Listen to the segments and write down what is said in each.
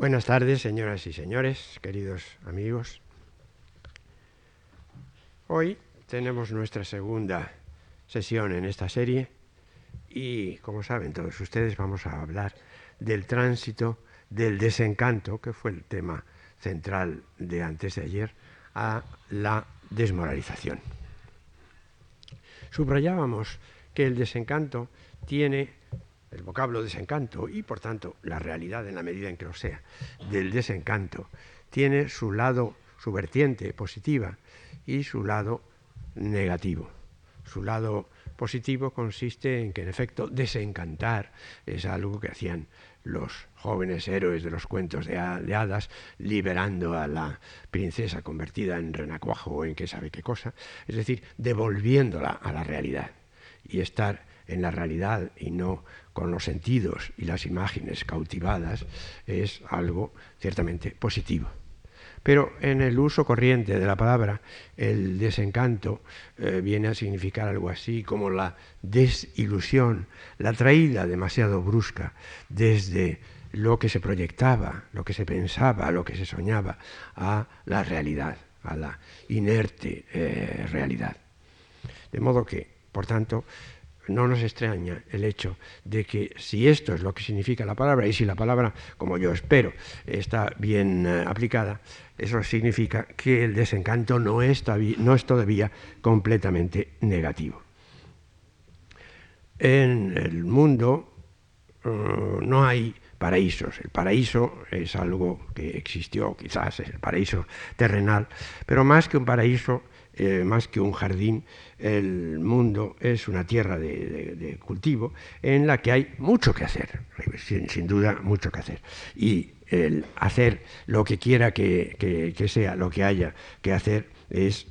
Buenas tardes, señoras y señores, queridos amigos. Hoy tenemos nuestra segunda sesión en esta serie y, como saben todos ustedes, vamos a hablar del tránsito del desencanto, que fue el tema central de antes de ayer, a la desmoralización. Subrayábamos que el desencanto tiene el vocablo desencanto y por tanto la realidad en la medida en que lo sea del desencanto tiene su lado, su vertiente positiva y su lado negativo. Su lado positivo consiste en que en efecto desencantar es algo que hacían los jóvenes héroes de los cuentos de, hadas liberando a la princesa convertida en renacuajo o en qué sabe qué cosa, es decir, devolviéndola a la realidad y estar en la realidad y no con los sentidos y las imágenes cautivadas es algo ciertamente positivo. Pero en el uso corriente de la palabra, el desencanto eh, viene a significar algo así como la desilusión, la traída demasiado brusca desde lo que se proyectaba, lo que se pensaba, lo que se soñaba, a la realidad, a la inerte eh, realidad. De modo que, por tanto, no nos extraña el hecho de que si esto es lo que significa la palabra y si la palabra, como yo espero, está bien eh, aplicada, eso significa que el desencanto no es, todavía, completamente negativo. En el mundo eh, no hay paraísos. El paraíso es algo que existió, quizás es el paraíso terrenal, pero más que un paraíso eh, más que un jardín, el mundo es una tierra de, cultivo en la que hay mucho que hacer, sin, duda mucho que hacer. Y el hacer lo que quiera que, sea, lo que haya que hacer, es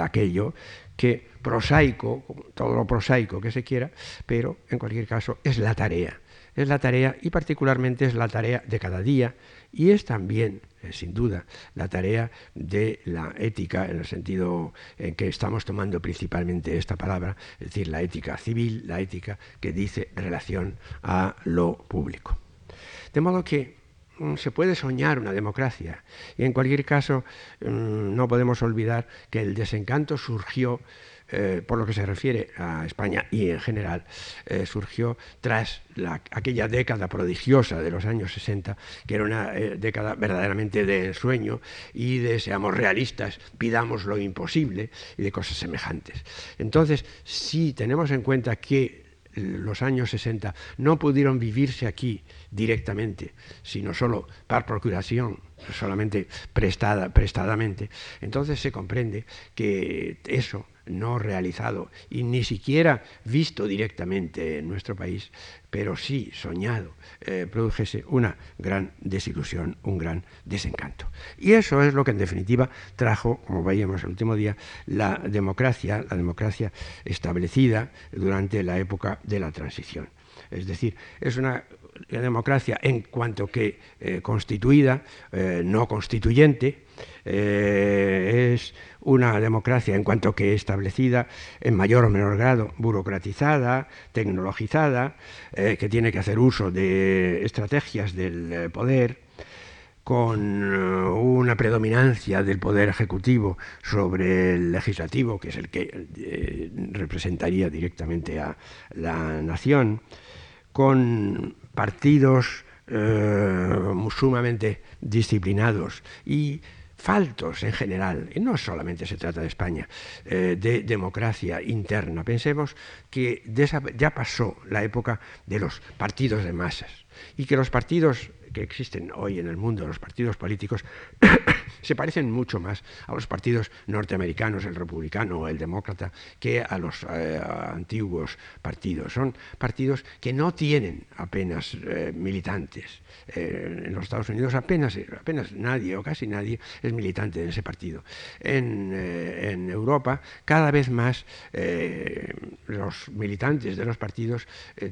aquello que prosaico, todo lo prosaico que se quiera, pero en cualquier caso es la tarea. Es la tarea y particularmente es la tarea de cada día y es también eh, sin duda, la tarea de la ética, en el sentido en que estamos tomando principalmente esta palabra, es decir, la ética civil, la ética que dice relación a lo público. De modo que se puede soñar una democracia y en cualquier caso mm, no podemos olvidar que el desencanto surgió eh, por lo que se refiere a España y en general, eh, surgió tras aquella década prodigiosa de los años 60, que era una eh, década verdaderamente de sueño y de seamos realistas, pidamos lo imposible y de cosas semejantes. Entonces, si tenemos en cuenta que los años 60 no pudieron vivirse aquí directamente, sino solo por procuración, solamente prestada, prestadamente, entonces se comprende que eso no realizado y ni siquiera visto directamente en nuestro país, pero sí soñado, eh, produjese una gran desilusión, un gran desencanto. Y eso es lo que en definitiva trajo, como veíamos el último día, la democracia, la democracia establecida durante la época de la transición. Es decir, es una democracia en cuanto que eh, constituida, eh, no constituyente, es una democracia en cuanto que establecida en mayor o menor grado, burocratizada, tecnologizada, eh, que tiene que hacer uso de estrategias del eh, poder, con eh, una predominancia del poder ejecutivo sobre el legislativo, que es el que representaría directamente a la nación, con partidos sumamente disciplinados y faltos en general, y no solamente se trata de España, eh, de democracia interna. Pensemos que ya pasó la época de los partidos de masas y que los partidos que existen hoy en el mundo, los partidos políticos, se parecen mucho más a los partidos norteamericanos, el republicano o el demócrata, que a los eh, antiguos partidos. Son partidos que no tienen apenas eh, militantes. Eh, en los Estados Unidos apenas, apenas nadie o casi nadie es militante de ese partido. En, en Europa, cada vez más los militantes de los partidos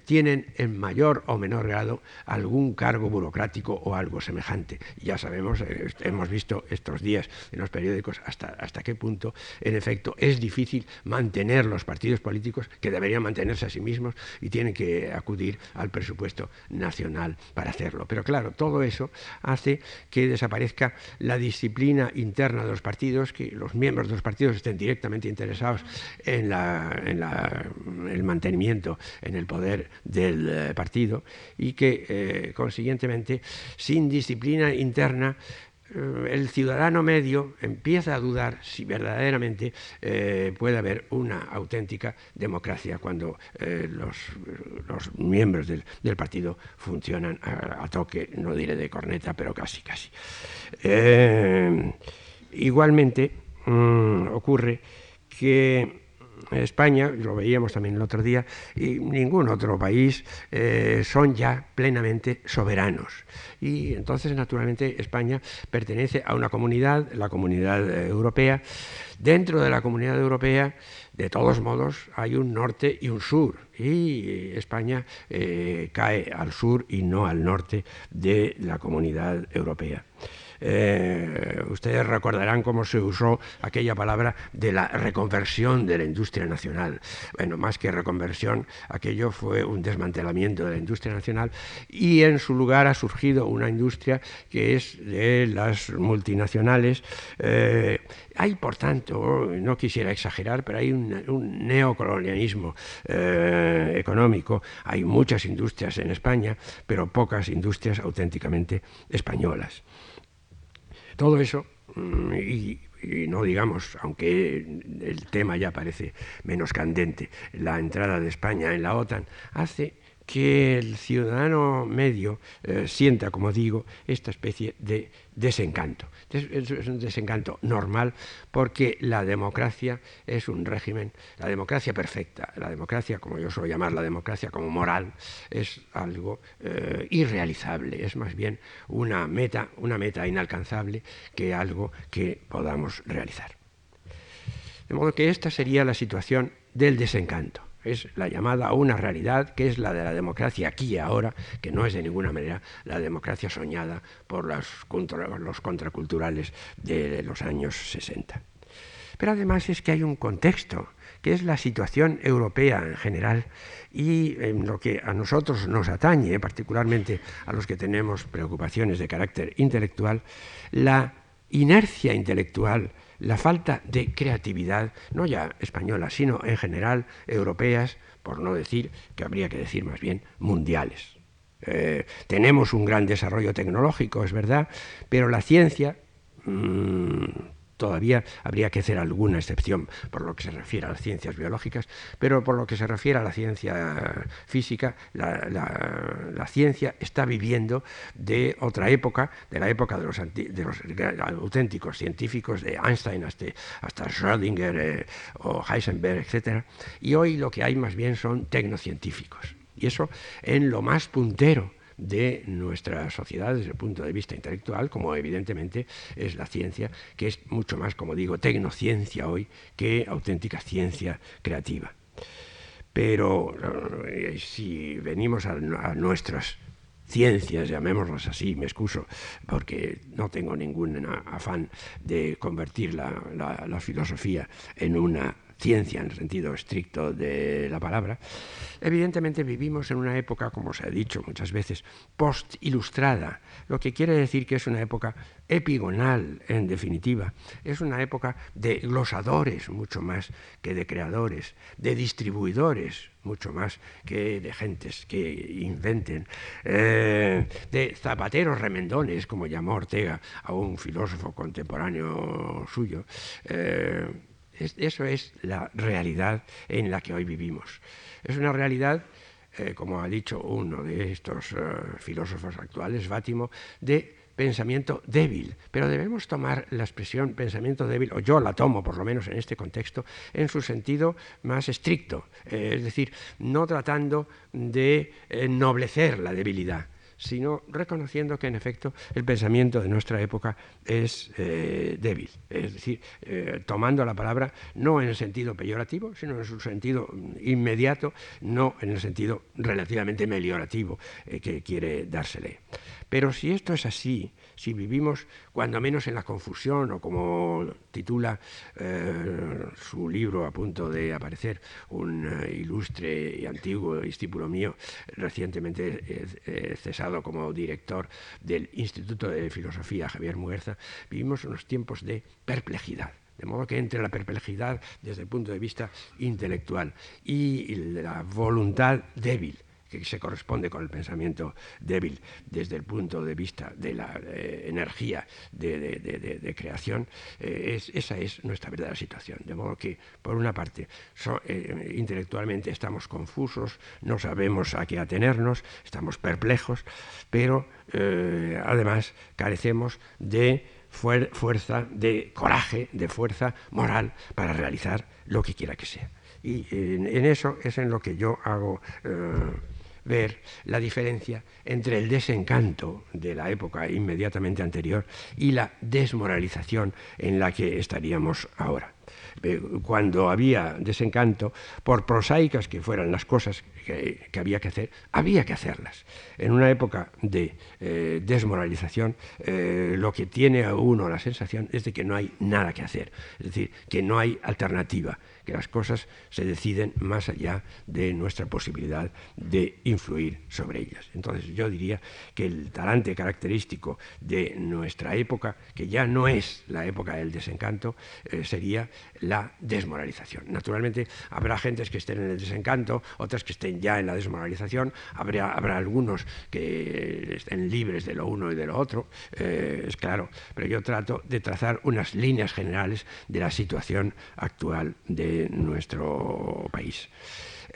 tienen en mayor o menor grado algún cargo burocrático o algo semejante. Ya sabemos, eh, hemos visto estos días en los periódicos hasta, hasta qué punto, en efecto, es difícil mantener los partidos políticos que deberían mantenerse a sí mismos y tienen que acudir al presupuesto nacional para hacerlo. Pero claro, todo eso hace que desaparezca la disciplina interna de los partidos, que los miembros de los partidos estén directamente interesados en, el mantenimiento en el poder del eh, partido y que, eh, consiguientemente, sin disciplina interna, eh, el ciudadano medio empieza a dudar si verdaderamente puede haber una auténtica democracia cuando los, miembros del, partido funcionan a, toque, no diré de corneta, pero casi, casi. igualmente mm, ocurre que España, lo veíamos también el otro día, y ningún otro país eh, son ya plenamente soberanos. Y entonces, naturalmente, España pertenece a una comunidad, la comunidad eh, europea. Dentro de la comunidad europea, de todos modos, hay un norte y un sur. Y España eh, cae al sur y no al norte de la comunidad europea. Eh, ustedes recordarán cómo se usó aquella palabra de la reconversión de la industria nacional. Bueno, más que reconversión, aquello fue un desmantelamiento de la industria nacional y en su lugar ha surgido una industria que es de las multinacionales. Eh, hay, por tanto, no quisiera exagerar, pero hay un, neocolonialismo eh, económico. Hay muchas industrias en España, pero pocas industrias auténticamente españolas. Todo eso, mm, y, no digamos, aunque el tema ya parece menos candente, la entrada de España en la OTAN, hace que el ciudadano medio eh, sienta, como digo, esta especie de desencanto. Es, un desencanto normal porque la democracia es un régimen, la democracia perfecta, la democracia, como yo suelo llamar la democracia como moral, es algo eh, irrealizable, es más bien una meta, una meta inalcanzable que algo que podamos realizar. De modo que esta sería la situación del desencanto es la llamada a una realidad que es la de la democracia aquí y ahora, que no es de ninguna manera la democracia soñada por los, los contraculturales de los años 60. Pero además es que hay un contexto, que es la situación europea en general y en lo que a nosotros nos atañe, particularmente a los que tenemos preocupaciones de carácter intelectual, la inercia intelectual la falta de creatividad, no ya española, sino en general europeas, por no decir, que habría que decir más bien, mundiales. Eh, tenemos un gran desarrollo tecnológico, es verdad, pero la ciencia, mm, todavía habría que hacer alguna excepción por lo que se refiere a las ciencias biológicas, pero por lo que se refiere a la ciencia física, la, ciencia está viviendo de otra época, de la época de los, auténticos científicos, de Einstein hasta, hasta Schrödinger eh, o Heisenberg, etc. Y hoy lo que hay más bien son tecnocientíficos. Y eso en lo más puntero de nuestra sociedad desde el punto de vista intelectual, como evidentemente es la ciencia, que es mucho más, como digo, tecnociencia hoy que auténtica ciencia creativa. Pero eh, si venimos a, nuestras ciencias, llamémoslas así, me excuso, porque no tengo ningún afán de convertir la filosofía en una ciencia en el sentido estricto de la palabra, evidentemente vivimos en una época, como se ha dicho muchas veces, post-ilustrada, lo que quiere decir que es una época epigonal, en definitiva. Es una época de glosadores mucho más que de creadores, de distribuidores mucho más que de gentes que inventen, eh, de zapateros remendones, como llamó Ortega a un filósofo contemporáneo suyo. Eh, eso es la realidad en la que hoy vivimos. Es una realidad, eh, como ha dicho uno de estos eh, filósofos actuales, Bátimo, de pensamiento débil, pero debemos tomar la expresión pensamiento débil, o yo la tomo por lo menos en este contexto, en su sentido más estricto, eh, es decir, no tratando de ennoblecer la debilidad, sino reconociendo que en efecto el pensamiento de nuestra época es eh, débil, es decir, eh, tomando la palabra no en el sentido peyorativo, sino en su sentido inmediato, no en el sentido relativamente meliorativo eh, que quiere dársele. Pero si esto es así, si vivimos cuando menos en la confusión, o como titula eh, su libro a punto de aparecer, un eh, ilustre y antiguo discípulo mío, recientemente cesado como director del Instituto de Filosofía, Javier Muguerza, vivimos unos tiempos de perplejidad. De modo que entre la perplejidad desde el punto de vista intelectual y la voluntad débil que se corresponde con el pensamiento débil desde el punto de vista de la eh, energía de, creación, eh, esa es nuestra verdadera situación. De modo que, por una parte, eh, intelectualmente estamos confusos, no sabemos a qué atenernos, estamos perplejos, pero además carecemos de fuerza, de coraje, de fuerza moral para realizar lo que quiera que sea. Y en, eso es en lo que yo hago ver la diferencia entre el desencanto de la época inmediatamente anterior y la desmoralización en la que estaríamos ahora. Eh, cuando había desencanto, por prosaicas que fueran las cosas que, había que hacer, había que hacerlas. En una época de eh, desmoralización, eh, lo que tiene a uno la sensación es de que no hay nada que hacer, es decir, que no hay alternativa, que las cosas se deciden más allá de nuestra posibilidad de influir sobre ellas. Entonces yo diría que el talante característico de nuestra época, que ya no es la época del desencanto, sería la desmoralización. Naturalmente habrá gentes que estén en el desencanto, otras que estén ya en la desmoralización, habrá, habrá algunos que estén libres de lo uno y de lo otro, eh, es claro, pero yo trato de trazar unas líneas generales de la situación actual de nuestro país.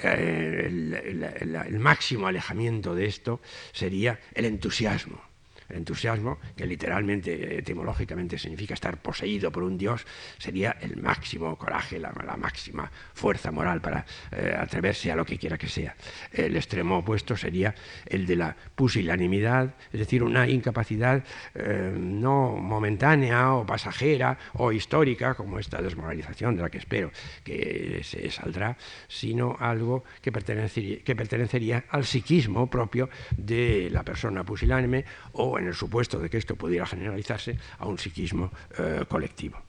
Eh, el, máximo alejamiento de esto sería el entusiasmo entusiasmo, que literalmente, etimológicamente significa estar poseído por un Dios, sería el máximo coraje, la, máxima fuerza moral para eh, atreverse a lo que quiera que sea. El extremo opuesto sería el de la pusilanimidad, es decir, una incapacidad eh, no momentánea o pasajera o histórica, como esta desmoralización de la que espero que se saldrá, sino algo que pertenecería, que pertenecería al psiquismo propio de la persona pusilánime o en el supuesto de que esto pudiera generalizarse a un psiquismo eh, colectivo.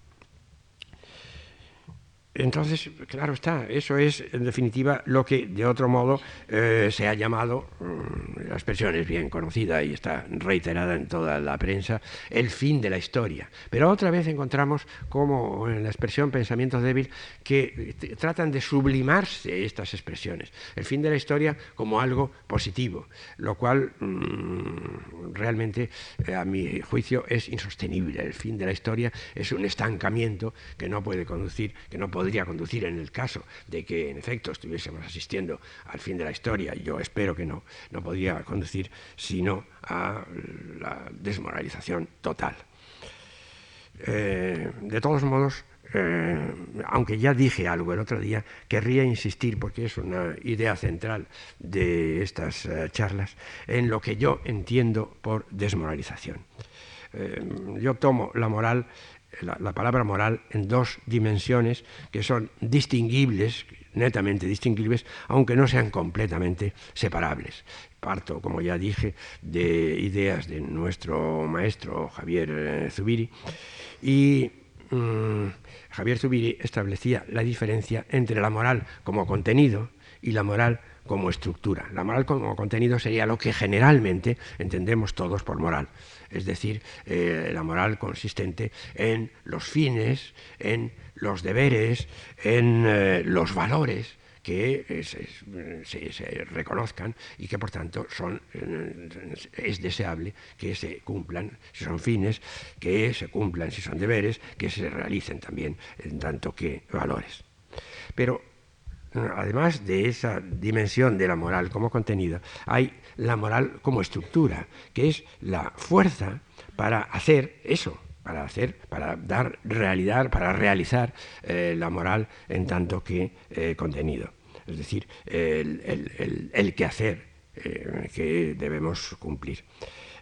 Entonces, claro está, eso es en definitiva lo que de otro modo eh, se ha llamado, mm, la expresión es bien conocida y está reiterada en toda la prensa, el fin de la historia. Pero otra vez encontramos como en la expresión pensamiento débil que tratan de sublimarse estas expresiones. El fin de la historia como algo positivo, lo cual mm, realmente eh, a mi juicio es insostenible. El fin de la historia es un estancamiento que no puede conducir, que no puede podría conducir en el caso de que en efecto estuviésemos asistiendo al fin de la historia, yo espero que no, no podría conducir sino a la desmoralización total. Eh, de todos modos, eh, aunque ya dije algo el otro día, querría insistir, porque es una idea central de estas eh, charlas, en lo que yo entiendo por desmoralización. yo tomo la moral la, palabra moral en dos dimensiones que son distinguibles, netamente distinguibles, aunque no sean completamente separables. Parto, como ya dije, de ideas de nuestro maestro Javier eh, Zubiri y mm, Javier Zubiri establecía la diferencia entre la moral como contenido y la moral como estructura. La moral como contenido sería lo que generalmente entendemos todos por moral es decir, eh, la moral consistente en los fines, en los deberes, en eh, los valores que eh, se, reconozcan y que por tanto son, es deseable que se cumplan, si son fines, que se cumplan, si son deberes, que se realicen también en tanto que valores. Pero además de esa dimensión de la moral como contenido, hay la moral como estructura, que es la fuerza para hacer eso, para hacer, para dar realidad, para realizar eh, la moral en tanto que eh, contenido. Es decir, el, el, el, quehacer eh, que debemos cumplir.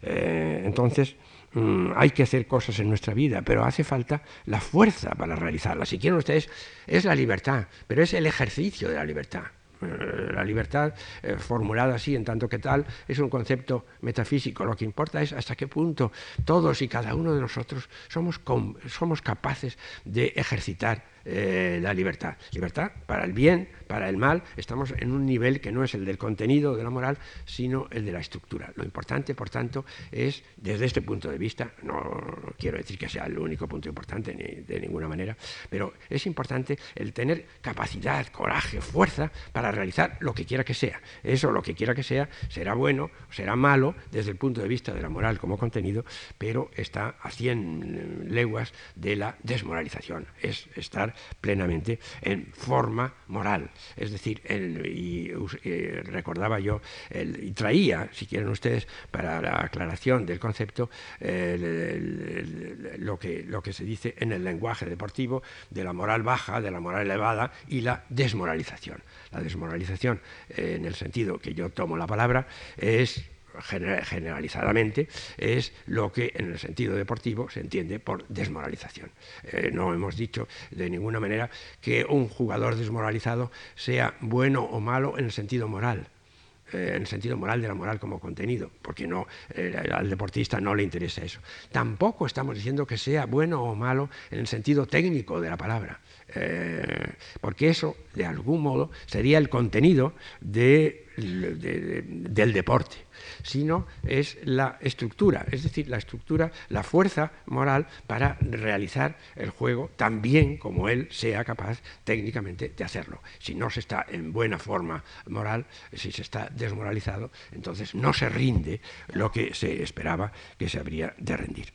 entonces, mm, hay que hacer cosas en nuestra vida, pero hace falta la fuerza para realizarlas. Si quieren ustedes, es la libertad, pero es el ejercicio de la libertad Eh, la libertad, eh, formulada así en tanto que tal, es un concepto metafísico. Lo que importa es hasta qué punto todos y cada uno de nosotros somos, somos capaces de ejercitar eh, la libertad. Libertad para el bien, para el mal. Estamos en un nivel que no es el del contenido de la moral, sino el de la estructura. Lo importante, por tanto, es, desde este punto de vista, no quiero decir que sea el único punto importante ni de ninguna manera, pero es importante el tener capacidad, coraje, fuerza para realizar lo que quiera que sea. Eso, lo que quiera que sea, será bueno, será malo desde el punto de vista de la moral como contenido, pero está a 100 leguas de la desmoralización. Es estar plenamente en forma moral. Es decir, y, recordaba yo, y traía, si quieren ustedes, para la aclaración del concepto, lo, que, lo que se dice en el lenguaje deportivo de la moral baja, de la moral elevada y la desmoralización. La desmoralización, en el sentido que yo tomo la palabra, es generalizadamente, es lo que en el sentido deportivo se entiende por desmoralización. Eh, no hemos dicho de ninguna manera que un jugador desmoralizado sea bueno o malo en el sentido moral. Eh, en el sentido moral de la moral como contenido, porque no, eh, al deportista no le interesa eso. Tampoco estamos diciendo que sea bueno o malo en el sentido técnico de la palabra, porque eso, de algún modo, sería el contenido del deporte sino es la estructura, es decir, la estructura, la fuerza moral para realizar el juego tan bien como él sea capaz técnicamente de hacerlo. Si no se está en buena forma moral, si se está desmoralizado, entonces no se rinde lo que se esperaba que se habría de rendir.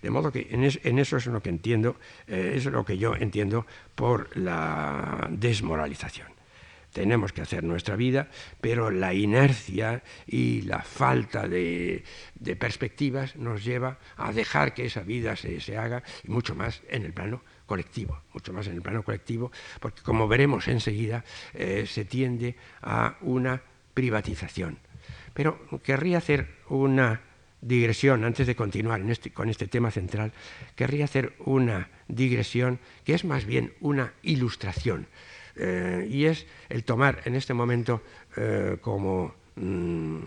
De modo que en, eso es lo que entiendo, eh, es lo que yo entiendo por la desmoralización tenemos que hacer nuestra vida, pero la inercia y la falta de, perspectivas nos lleva a dejar que esa vida se, haga y mucho más en el plano colectivo, mucho más en el plano colectivo, porque como veremos enseguida, eh, se tiende a una privatización. Pero querría hacer una digresión, antes de continuar este, con este tema central, querría hacer una digresión que es más bien una ilustración eh, y es el tomar en este momento eh, como, mm,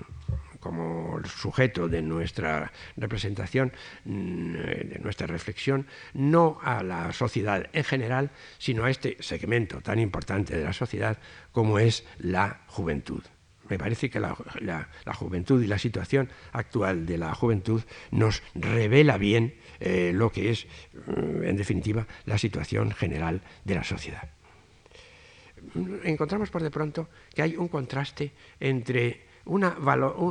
como sujeto de nuestra representación, mm, de nuestra reflexión, no a la sociedad en general, sino a este segmento tan importante de la sociedad como es la juventud. Me parece que la, juventud y la situación actual de la juventud nos revela bien eh, lo que es, en definitiva, la situación general de la sociedad encontramos por de pronto que hay un contraste entre una,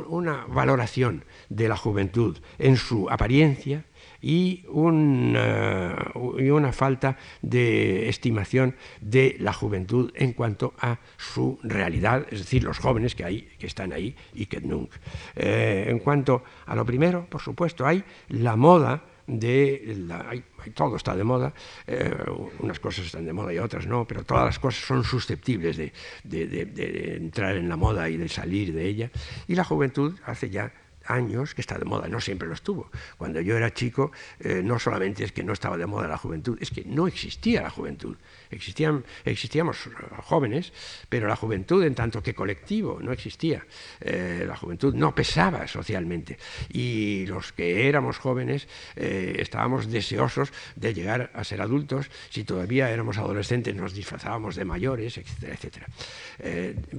una valoración de la juventud en su apariencia y una, y una, falta de estimación de la juventud en cuanto a su realidad, es decir, los jóvenes que, hay, que están ahí y que nunca. Eh, en cuanto a lo primero, por supuesto, hay la moda de todo está de moda, eh, unas cosas están de moda y otras no, pero todas las cosas son susceptibles de, de entrar en la moda y de salir de ella. Y la juventud hace ya años que está de moda, no siempre lo estuvo. Cuando yo era chico, eh, no solamente es que no estaba de moda la juventud, es que no existía la juventud. Existían, existíamos jóvenes, pero la juventud en tanto que colectivo no existía. Eh, la juventud no pesaba socialmente. Y los que éramos jóvenes eh, estábamos deseosos de llegar a ser adultos. Si todavía éramos adolescentes nos disfrazábamos de mayores, etcétera, etcétera.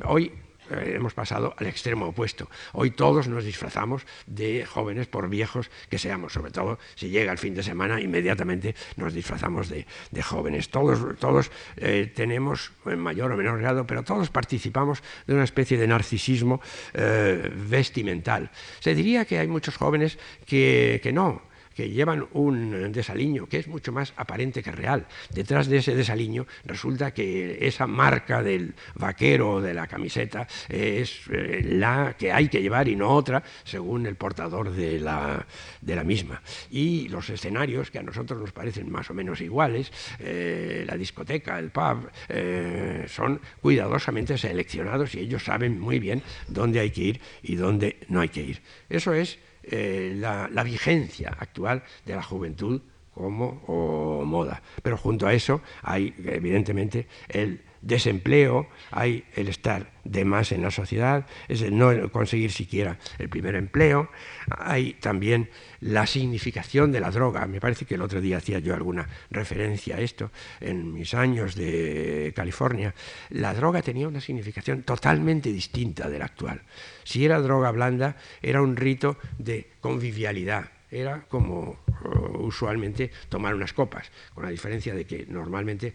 hoy eh, hemos pasado al extremo opuesto. Hoy todos nos disfrazamos de jóvenes por viejos que seamos, sobre todo si llega el fin de semana, inmediatamente nos disfrazamos de, jóvenes. Todos, todos eh, tenemos, en mayor o menor grado, pero todos participamos de una especie de narcisismo eh, vestimental. Se diría que hay muchos jóvenes que, que no, que llevan un desaliño que es mucho más aparente que real. Detrás de ese desaliño resulta que esa marca del vaquero o de la camiseta es eh, la que hay que llevar y no otra, según el portador de la, de la misma. Y los escenarios, que a nosotros nos parecen más o menos iguales, eh, la discoteca, el pub, eh, son cuidadosamente seleccionados y ellos saben muy bien dónde hay que ir y dónde no hay que ir. Eso es eh, la, vigencia actual de la juventud como moda. Pero junto a eso hay, evidentemente, el desempleo, hay el estar de más en la sociedad, es el no conseguir siquiera el primer empleo, hay también la significación de la droga. Me parece que el otro día hacía yo alguna referencia a esto en mis años de California. La droga tenía una significación totalmente distinta de la actual. Si era droga blanda, era un rito de convivialidad, era como uh, usualmente tomar unas copas, con la diferencia de que normalmente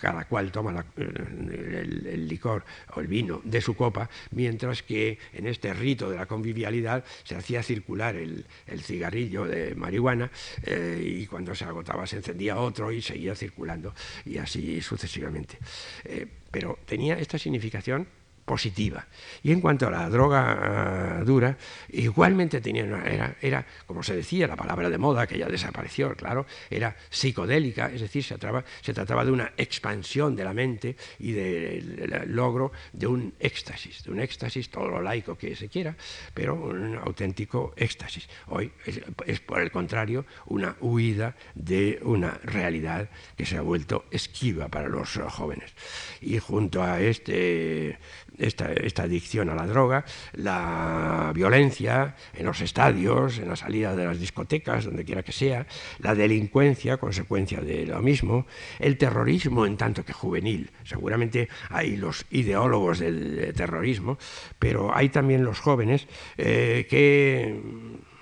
cada cual toma el, licor o el vino de su copa, mientras que en este rito de la convivialidad se hacía circular el, cigarrillo de marihuana eh, y cuando se agotaba se encendía otro y seguía circulando y así sucesivamente. Eh, pero tenía esta significación positiva. Y en cuanto a la droga ah, dura, igualmente tenía era, era, como se decía, la palabra de moda, que ya desapareció, claro, era psicodélica, es decir, se trataba, se trataba de una expansión de la mente y del logro de un éxtasis, de un éxtasis, todo lo laico que se quiera, pero un auténtico éxtasis. Hoy es por el contrario una huida de una realidad que se ha vuelto esquiva para los jóvenes. Y junto a este esta, adicción a la droga, la violencia en los estadios, en la salida de las discotecas, donde quiera que sea, la delincuencia, consecuencia de lo mismo, el terrorismo en tanto que juvenil. Seguramente hay los ideólogos del terrorismo, pero hay también los jóvenes eh, que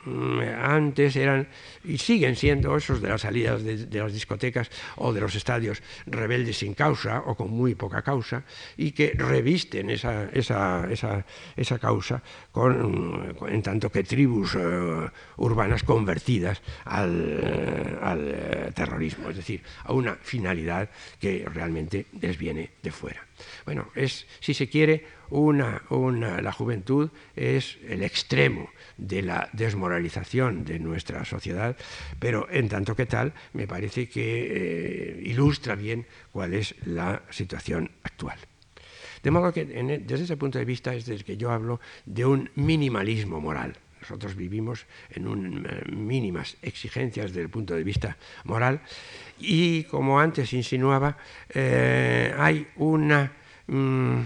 antes eran y siguen siendo esos de las salidas de, las discotecas o de los estadios rebeldes sin causa o con muy poca causa y que revisten esa, esa, causa con, en tanto que tribus eh, urbanas convertidas al, al eh, terrorismo, es decir, a una finalidad que realmente les viene de fuera. Bueno, es, si se quiere, una, la juventud es el extremo de la desmoralización de nuestra sociedad, pero en tanto que tal me parece que eh, ilustra bien cuál es la situación actual. De modo que desde ese punto de vista es desde que yo hablo de un minimalismo moral. Nosotros vivimos en un, eh, mínimas exigencias desde el punto de vista moral. Y, como antes insinuaba, eh, hay una... Mm,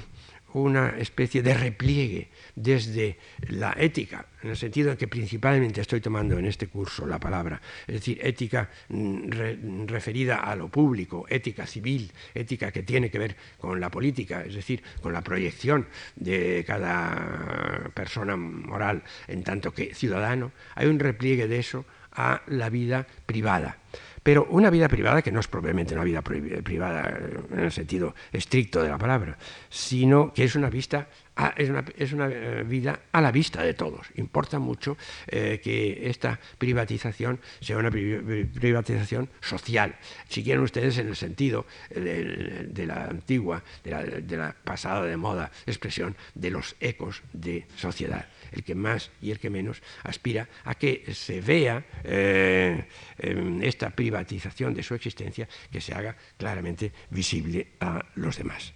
una especie de repliegue desde la ética, en el sentido en que principalmente estoy tomando en este curso la palabra, es decir, ética mm, referida a lo público, ética civil, ética que tiene que ver con la política, es decir, con la proyección de cada persona moral en tanto que ciudadano, hay un repliegue de eso a la vida privada. Pero una vida privada que no es probablemente una vida privada en el sentido estricto de la palabra, sino que es una, vista es una, eh, vida a la vista de todos. Importa mucho eh, que esta privatización sea una privatización social. Si quieren ustedes, en el sentido de, la antigua, de la, de la pasada de moda expresión de los ecos de sociedad el que más y el que menos aspira a que se vea eh, esta privatización de su existencia, que se haga claramente visible a los demás.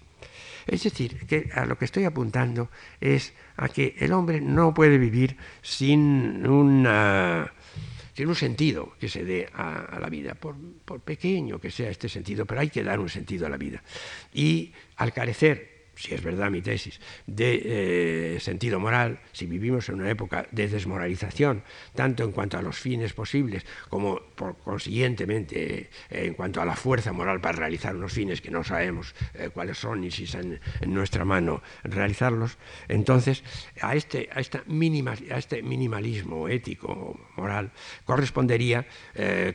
Es decir, que a lo que estoy apuntando es a que el hombre no puede vivir sin sin un sentido que se dé a, la vida, por, pequeño que sea este sentido, pero hay que dar un sentido a la vida. Y al carecer si es verdad mi tesis, de eh, sentido moral, si vivimos en una época de desmoralización, tanto en cuanto a los fines posibles como por consiguientemente eh, en cuanto a la fuerza moral para realizar unos fines que no sabemos eh, cuáles son ni si están en nuestra mano realizarlos, entonces a este, a esta a este minimalismo ético, moral, correspondería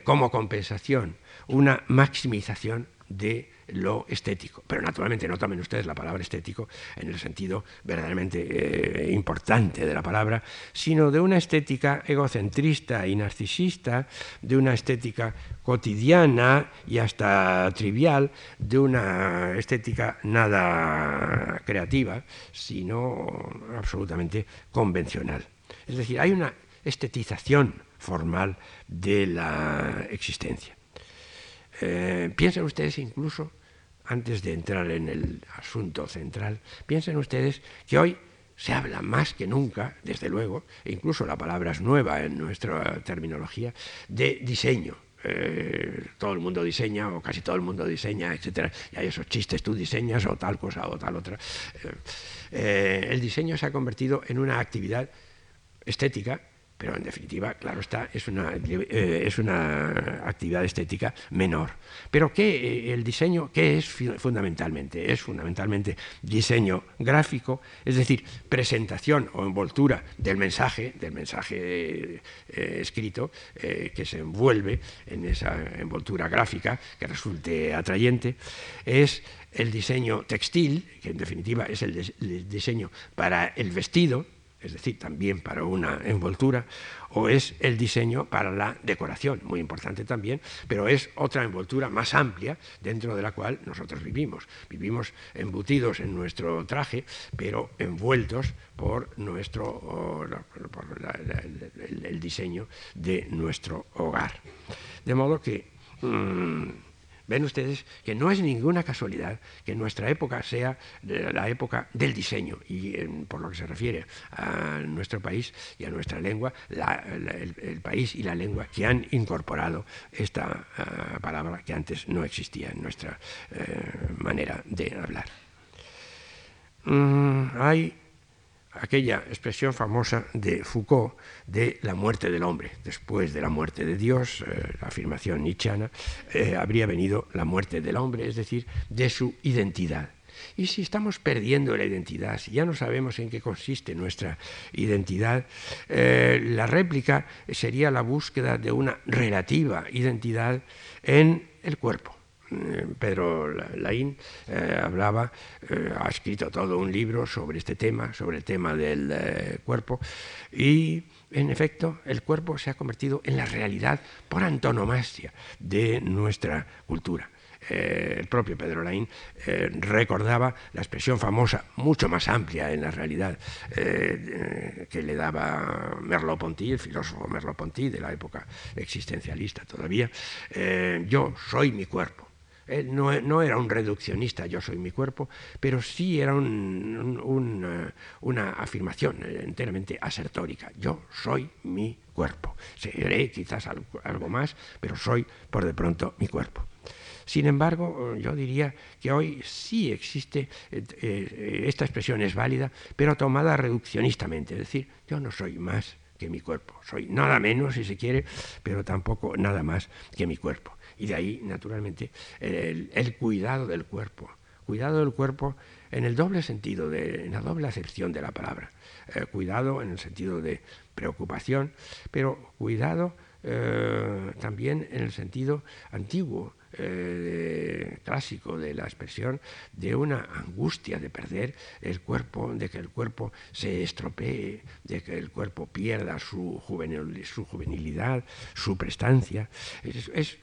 como compensación una maximización de lo estético. Pero naturalmente no tomen ustedes la palabra estético en el sentido verdaderamente eh, importante de la palabra, sino de una estética egocentrista y narcisista, de una estética cotidiana y hasta trivial, de una estética nada creativa, sino absolutamente convencional. Es decir, hay una estetización formal de la existencia. Eh, piensen ustedes incluso, antes de entrar en el asunto central, piensen ustedes que hoy se habla más que nunca, desde luego, e incluso la palabra es nueva en nuestra terminología, de diseño. eh, todo el mundo diseña o casi todo el mundo diseña, etcétera, y hay esos chistes, tú diseñas o tal cosa o tal otra. Eh, el diseño se ha convertido en una actividad estética pero en definitiva, claro está, es una, eh, es una actividad estética menor. Pero ¿qué eh, el diseño qué es fundamentalmente? Es fundamentalmente diseño gráfico, es decir, presentación o envoltura del mensaje, del mensaje eh, escrito, que se envuelve en esa envoltura gráfica que resulte atrayente. Es el diseño textil, que en definitiva es el diseño para el vestido, es decir, también para una envoltura, o es el diseño para la decoración, muy importante también, pero es otra envoltura más amplia dentro de la cual nosotros vivimos. Vivimos embutidos en nuestro traje, pero envueltos por nuestro el, diseño de nuestro hogar. De modo que mm, Ven ustedes que no es ninguna casualidad que nuestra época sea la época del diseño y por lo que se refiere a nuestro país y a nuestra lengua, el, país y la lengua que han incorporado esta ah, palabra que antes no existía en nuestra eh, manera de hablar. Mm, hay aquella expresión famosa de Foucault de la muerte del hombre. Después de la muerte de Dios, eh, la afirmación nietzscheana, eh, habría venido la muerte del hombre, es decir, de su identidad. Y si estamos perdiendo la identidad, si ya no sabemos en qué consiste nuestra identidad, eh, la réplica sería la búsqueda de una relativa identidad en el cuerpo. Pedro Laín eh, hablaba, eh, ha escrito todo un libro sobre este tema, sobre el tema del eh, cuerpo, y en efecto el cuerpo se ha convertido en la realidad por antonomasia de nuestra cultura. el propio Pedro Laín recordaba la expresión famosa, mucho más amplia en la realidad, que le daba Merleau-Ponty, el filósofo Merleau-Ponty de la época existencialista todavía, yo soy mi cuerpo. Él no, era un reduccionista, yo soy mi cuerpo, pero sí era una afirmación enteramente asertórica. Yo soy mi cuerpo. Seré quizás algo, más, pero soy por de pronto mi cuerpo. Sin embargo, yo diría que hoy sí existe, eh, eh, esta expresión es válida, pero tomada reduccionistamente, es decir, yo no soy más que mi cuerpo, soy nada menos si se quiere, pero tampoco nada más que mi cuerpo. Y de ahí, naturalmente, el, cuidado del cuerpo. Cuidado del cuerpo en el doble sentido, en la doble acepción de la palabra. Eh, cuidado en el sentido de preocupación, pero cuidado eh, también en el sentido antiguo, eh, clásico de la expresión de una angustia de perder el cuerpo, de que el cuerpo se estropee, de que el cuerpo pierda su, juvenil, su juvenilidad, su prestancia. Es,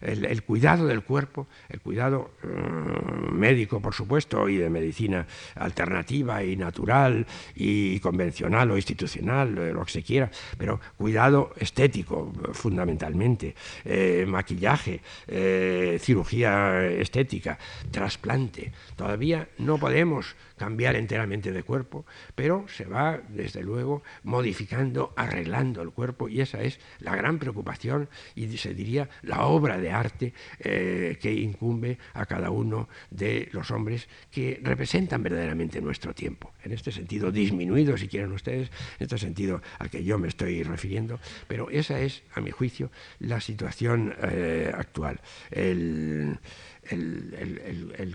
el, cuidado del cuerpo, el cuidado mm, médico, por supuesto, y de medicina alternativa y natural y convencional o institucional, eh, lo que se quiera, pero cuidado estético, fundamentalmente, eh, maquillaje. Eh, cirugía estética, trasplante. Todavía no podemos cambiar enteramente de cuerpo, pero se va, desde luego, modificando, arreglando el cuerpo y esa es la gran preocupación y se diría la obra de arte eh, que incumbe a cada uno de los hombres que representan verdaderamente nuestro tiempo. En este sentido, disminuido, si quieren ustedes, en este sentido al que yo me estoy refiriendo, pero esa es, a mi juicio, la situación eh, actual. el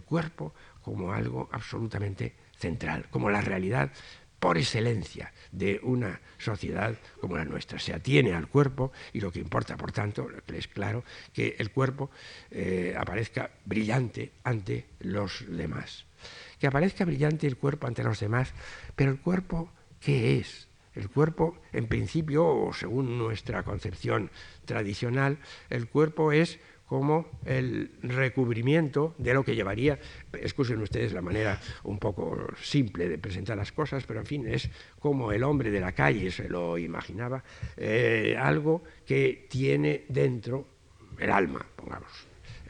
cuerpo como algo absolutamente central, como la realidad por excelencia de una sociedad como la nuestra. Se atiene al cuerpo y lo que importa, por tanto, es claro que el cuerpo eh, aparezca brillante ante los demás. Que aparezca brillante el cuerpo ante los demás, pero el cuerpo, ¿qué es? El cuerpo, en principio, o según nuestra concepción tradicional, el cuerpo es como el recubrimiento de lo que llevaría, excusen ustedes la manera un poco simple de presentar las cosas, pero en fin, es como el hombre de la calle se lo imaginaba, eh, algo que tiene dentro el alma, pongamos.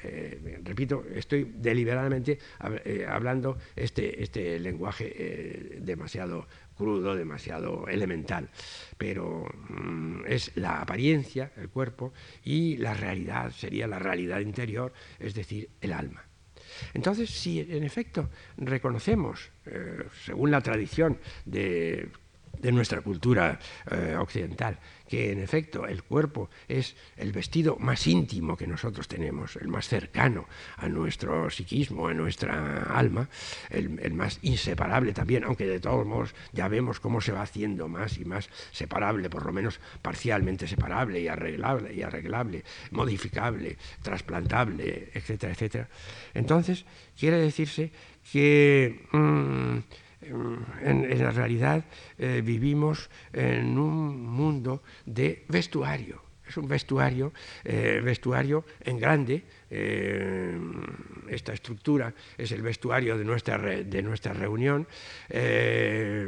eh, repito, estoy deliberadamente eh, hablando este, este lenguaje demasiado crudo, demasiado elemental, pero mm, es la apariencia, el cuerpo, y la realidad sería la realidad interior, es decir, el alma. Entonces, si en efecto reconocemos, según la tradición de de nuestra cultura eh, occidental, que en efecto el cuerpo es el vestido más íntimo que nosotros tenemos, el más cercano a nuestro psiquismo, a nuestra alma, el, más inseparable también, aunque de todos modos ya vemos cómo se va haciendo más y más separable, por lo menos parcialmente separable y arreglable, y arreglable modificable, trasplantable, etcétera, etcétera. Entonces, quiere decirse que... Mm, en, la realidad eh, vivimos en un mundo de vestuario. Es un vestuario, eh, vestuario en grande, eh, esta estructura es el vestuario de nuestra, de nuestra reunión. Eh,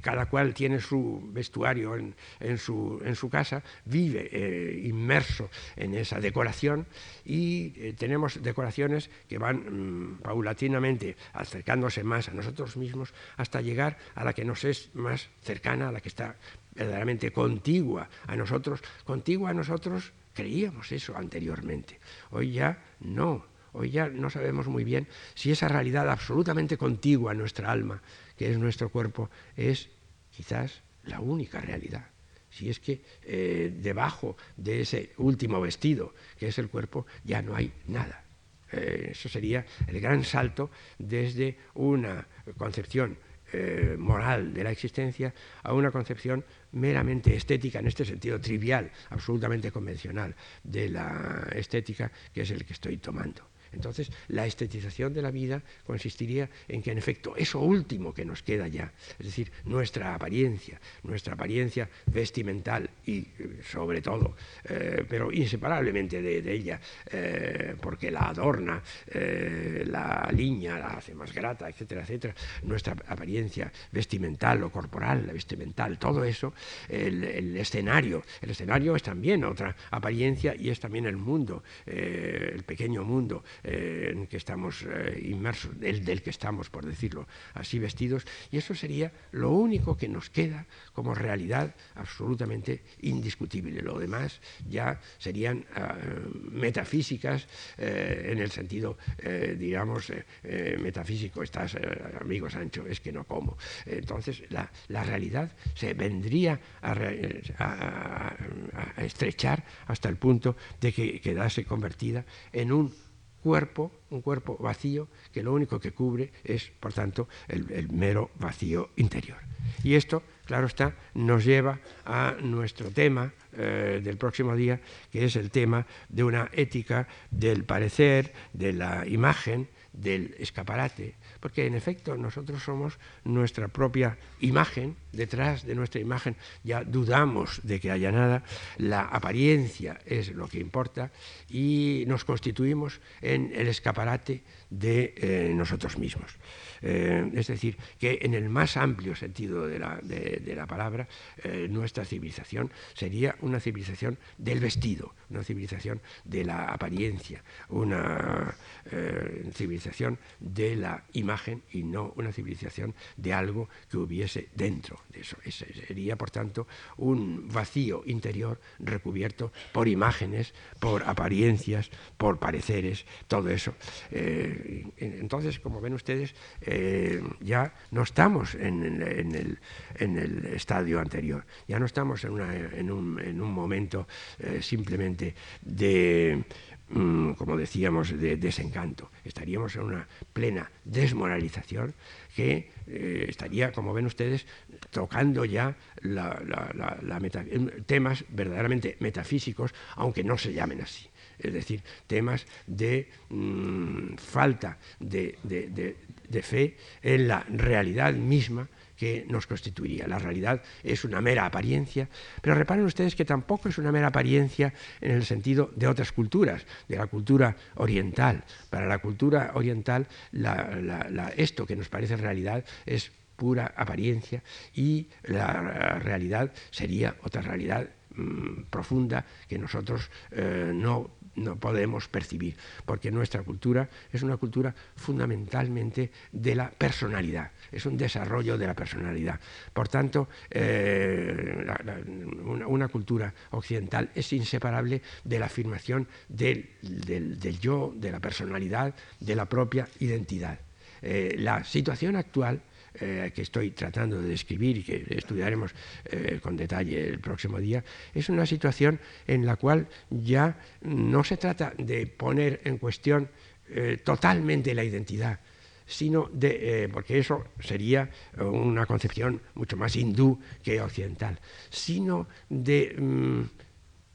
cada cual tiene su vestuario en, su, en su, casa, vive eh, inmerso en esa decoración y tenemos decoraciones que van mm, paulatinamente acercándose más a nosotros mismos hasta llegar a la que nos es más cercana, a la que está verdaderamente contigua a nosotros, contigua a nosotros Creíamos eso anteriormente. Hoy ya no. Hoy ya no sabemos muy bien si esa realidad absolutamente contigua a nuestra alma, que es nuestro cuerpo, es quizás la única realidad. Si es que eh, debajo de ese último vestido, que es el cuerpo, ya no hay nada. Eh, eso sería el gran salto desde una concepción eh, moral de la existencia a una concepción meramente estética, en este sentido trivial, absolutamente convencional de la estética, que es el que estoy tomando. Entonces, la estetización de la vida consistiría en que, en efecto, eso último que nos queda ya, es decir, nuestra apariencia, nuestra apariencia vestimental y, eh, sobre todo, eh, pero inseparablemente de, ella, eh, porque la adorna, la liña, la hace más grata, etcétera, etcétera, nuestra apariencia vestimental o corporal, la vestimental, todo eso, el escenario, el escenario es también otra apariencia y es también el mundo, el pequeño mundo eh, en que estamos eh, inmersos, el del que estamos, por decirlo así, vestidos, y eso sería lo único que nos queda como realidad absolutamente indiscutible. Lo demás ya serían ah, metafísicas eh, en el sentido, digamos, metafísico. Estás, amigo Sancho, es que no como. Entonces, la, realidad se vendría a, a estrechar hasta el punto de que quedase convertida en un cuerpo, un cuerpo vacío, que lo único que cubre es, por tanto, el, mero vacío interior. Y esto, claro está, nos lleva a nuestro tema eh, del próximo día, que es el tema de una ética del parecer, de la imagen, del escaparate, porque en efecto nosotros somos nuestra propia imagen, detrás de nuestra imagen ya dudamos de que haya nada, la apariencia es lo que importa y nos constituimos en el escaparate de eh, nosotros mismos. Eh, es decir, que en el más amplio sentido de la, palabra, eh, nuestra civilización sería una civilización del vestido, una civilización de la apariencia, una civilización de la imagen y no una civilización de algo que hubiese dentro de eso. sería, por tanto, un vacío interior recubierto por imágenes, por apariencias, por pareceres, todo eso. Entonces, como ven ustedes, eh, ya no estamos en, el, estadio anterior, ya no estamos en, un, momento eh, simplemente de, mm, como decíamos, de desencanto. Estaríamos en una plena desmoralización que eh, estaría, como ven ustedes, tocando ya temas verdaderamente metafísicos, aunque no se llamen así es decir, temas de mm, falta de, fe en la realidad misma que nos constituiría. La realidad es una mera apariencia, pero reparen ustedes que tampoco es una mera apariencia en el sentido de otras culturas, de la cultura oriental. Para la cultura oriental, esto que nos parece realidad es pura apariencia y la realidad sería otra realidad mm, profunda que nosotros eh, no no podemos percibir, porque nuestra cultura es una cultura fundamentalmente de la personalidad, es un desarrollo de la personalidad. Por tanto, eh, una, cultura occidental es inseparable de la afirmación del, yo, de la personalidad, de la propia identidad. Eh, la situación actual eh, que estoy tratando de describir y que estudiaremos eh, con detalle el próximo día, es una situación en la cual ya no se trata de poner en cuestión eh, totalmente la identidad, sino de, porque eso sería una concepción mucho más hindú que occidental, sino de mm,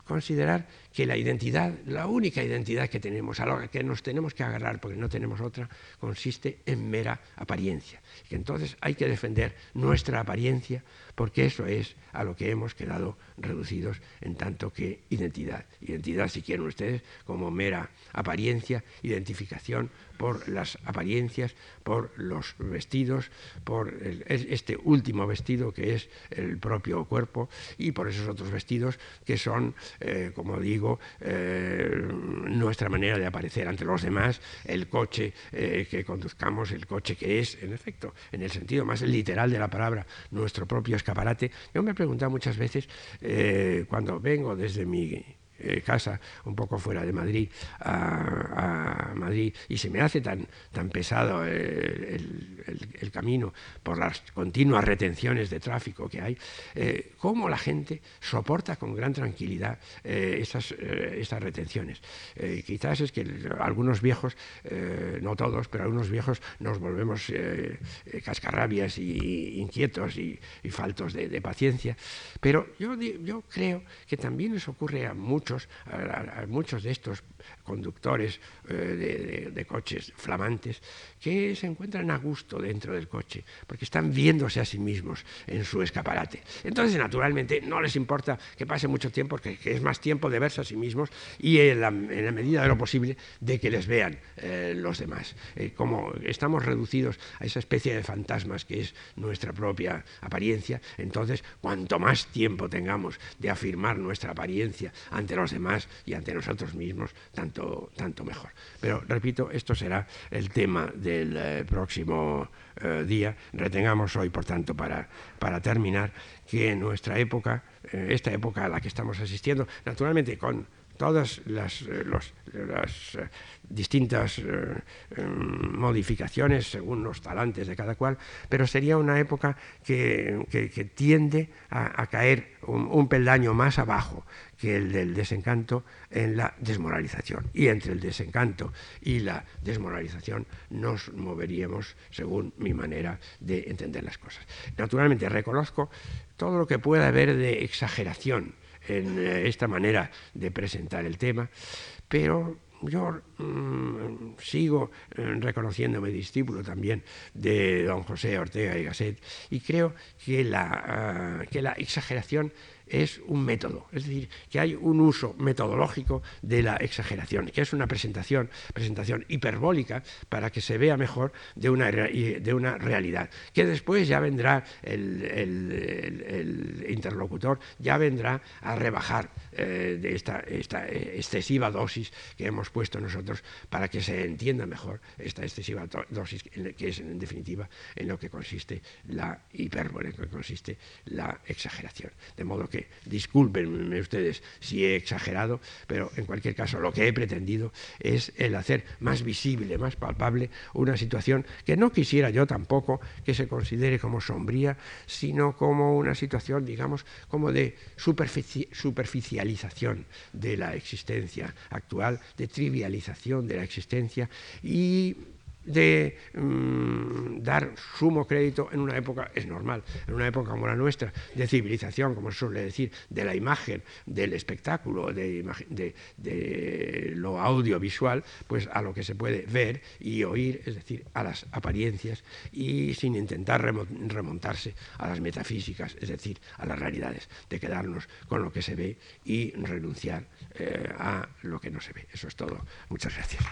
considerar que la identidad, la única identidad que tenemos, a la que nos tenemos que agarrar porque no tenemos otra, consiste en mera apariencia. Que entonces hay que defender nuestra apariencia porque eso es a lo que hemos quedado reducidos en tanto que identidad. Identidad, si quieren ustedes, como mera apariencia, identificación por las apariencias, por los vestidos, por este último vestido que es el propio cuerpo y por esos otros vestidos que son, eh, como digo, eh, nuestra manera de aparecer ante los demás, el coche eh, que conduzcamos, el coche que es, en efecto, en el sentido más literal de la palabra, nuestro propio escaparate. Yo me he preguntado muchas veces, cuando vengo desde mi eh, casa un poco fuera de Madrid a, Madrid y se me hace tan, tan pesado el, camino por las continuas retenciones de tráfico que hay, eh, cómo la gente soporta con gran tranquilidad eh, esas, estas retenciones. quizás es que algunos viejos, no todos, pero algunos viejos nos volvemos cascarrabias y inquietos y, faltos de, paciencia, pero yo, yo creo que también les ocurre a muchos a, muchos de estos conductores eh, de, coches flamantes que se encuentran a gusto dentro del coche, porque están viéndose a sí mismos en su escaparate. Entonces, naturalmente, no les importa que pase mucho tiempo, porque es más tiempo de verse a sí mismos y en la, medida de lo posible de que les vean eh, los demás. Eh, como estamos reducidos a esa especie de fantasmas que es nuestra propia apariencia, entonces, cuanto más tiempo tengamos de afirmar nuestra apariencia ante los demás y ante nosotros mismos, tanto, tanto mejor. Pero repito, esto será el tema del eh, próximo eh, día. Retengamos hoy, por tanto, para, para terminar, que nuestra época, eh, esta época a la que estamos asistiendo, naturalmente con todas las, las distintas eh, em, modificaciones según los talantes de cada cual, pero sería una época que, tiende a, caer un, peldaño más abajo que el del desencanto en la desmoralización. Y entre el desencanto y la desmoralización nos moveríamos según mi manera de entender las cosas. Naturalmente reconozco todo lo que pueda haber de exageración en eh, esta manera de presentar el tema, pero yo mm, sigo eh, reconociéndome discípulo también de don José Ortega y Gasset y creo que la, ah, que la exageración es un método, es decir, que hay un uso metodológico de la exageración, que es una presentación, presentación hiperbólica para que se vea mejor de una, de una realidad, que después ya vendrá el, interlocutor, ya vendrá a rebajar eh, de esta, esta, excesiva dosis que hemos puesto nosotros para que se entienda mejor esta excesiva dosis, que es en definitiva en lo que consiste la hipérbole, en lo que consiste la exageración. De modo discúlpenme ustedes si he exagerado, pero en cualquier caso lo que he pretendido es el hacer más visible, más palpable una situación que no quisiera yo tampoco que se considere como sombría, sino como una situación, digamos, como de superficialización de la existencia actual, de trivialización de la existencia y de mm, dar sumo crédito en una época, es normal, en una época como la nuestra, de civilización, como se suele decir, de la imagen, del espectáculo, de, lo audiovisual, pues a lo que se puede ver y oír, es decir, a las apariencias y sin intentar remontarse a las metafísicas, es decir, a las realidades, de quedarnos con lo que se ve y renunciar eh, a lo que no se ve. Eso es todo. Muchas gracias.